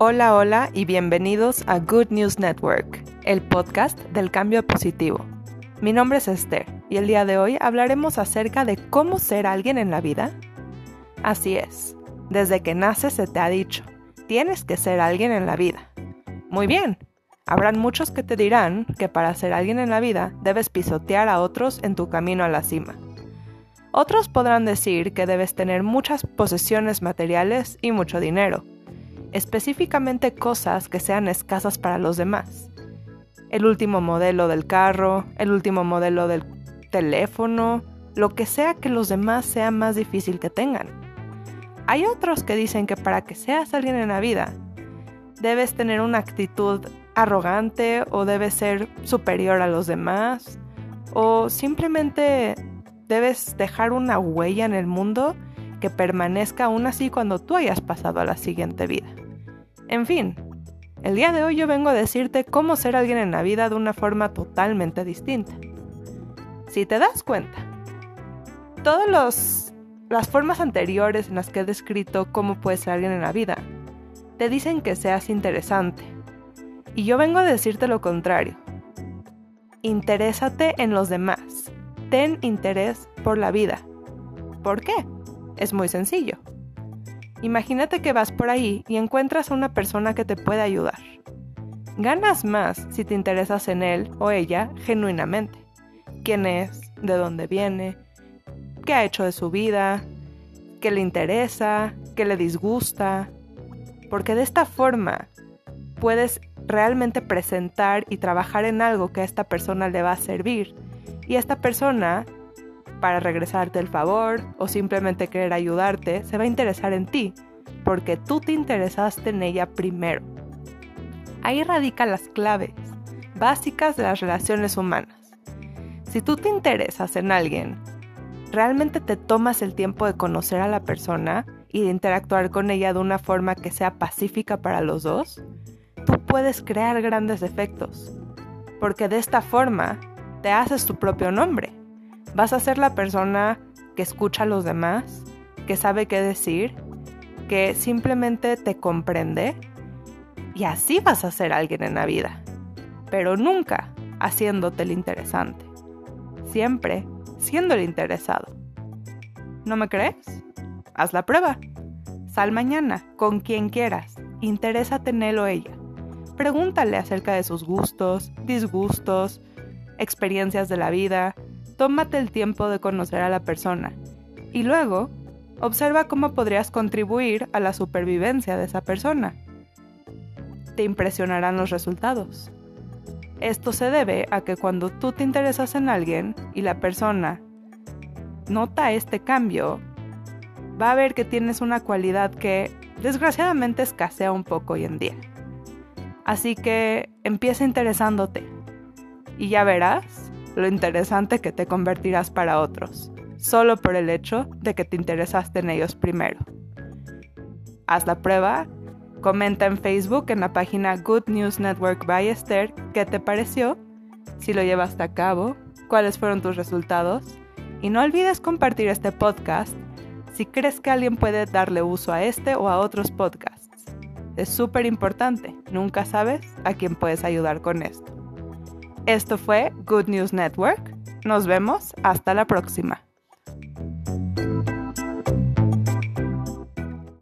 Hola, hola y bienvenidos a Good News Network, el podcast del cambio positivo. Mi nombre es Esther y el día de hoy hablaremos acerca de cómo ser alguien en la vida. Así es, desde que naces se te ha dicho, tienes que ser alguien en la vida. Muy bien, habrán muchos que te dirán que para ser alguien en la vida debes pisotear a otros en tu camino a la cima. Otros podrán decir que debes tener muchas posesiones materiales y mucho dinero específicamente cosas que sean escasas para los demás. El último modelo del carro, el último modelo del teléfono, lo que sea que los demás sea más difícil que tengan. Hay otros que dicen que para que seas alguien en la vida, debes tener una actitud arrogante o debes ser superior a los demás o simplemente debes dejar una huella en el mundo que permanezca aún así cuando tú hayas pasado a la siguiente vida. En fin, el día de hoy yo vengo a decirte cómo ser alguien en la vida de una forma totalmente distinta. Si te das cuenta, todas las formas anteriores en las que he descrito cómo puedes ser alguien en la vida, te dicen que seas interesante. Y yo vengo a decirte lo contrario. Interésate en los demás. Ten interés por la vida. ¿Por qué? Es muy sencillo. Imagínate que vas por ahí y encuentras a una persona que te puede ayudar. Ganas más si te interesas en él o ella genuinamente. ¿Quién es? ¿De dónde viene? ¿Qué ha hecho de su vida? ¿Qué le interesa? ¿Qué le disgusta? Porque de esta forma puedes realmente presentar y trabajar en algo que a esta persona le va a servir. Y esta persona para regresarte el favor o simplemente querer ayudarte, se va a interesar en ti, porque tú te interesaste en ella primero. Ahí radican las claves básicas de las relaciones humanas. Si tú te interesas en alguien, realmente te tomas el tiempo de conocer a la persona y de interactuar con ella de una forma que sea pacífica para los dos, tú puedes crear grandes efectos, porque de esta forma te haces tu propio nombre. Vas a ser la persona que escucha a los demás, que sabe qué decir, que simplemente te comprende y así vas a ser alguien en la vida. Pero nunca haciéndote el interesante. Siempre siendo el interesado. ¿No me crees? Haz la prueba. Sal mañana con quien quieras. Interésate en él o ella. Pregúntale acerca de sus gustos, disgustos, experiencias de la vida, tómate el tiempo de conocer a la persona y luego observa cómo podrías contribuir a la supervivencia de esa persona. Te impresionarán los resultados. Esto se debe a que cuando tú te interesas en alguien y la persona nota este cambio, va a ver que tienes una cualidad que desgraciadamente escasea un poco hoy en día. Así que empieza interesándote y ya verás lo interesante que te convertirás para otros, solo por el hecho de que te interesaste en ellos primero. Haz la prueba, comenta en Facebook en la página Good News Network by Esther qué te pareció, si lo llevaste a cabo, cuáles fueron tus resultados y no olvides compartir este podcast si crees que alguien puede darle uso a este o a otros podcasts. Es súper importante, nunca sabes a quién puedes ayudar con esto. Esto fue Good News Network. Nos vemos hasta la próxima.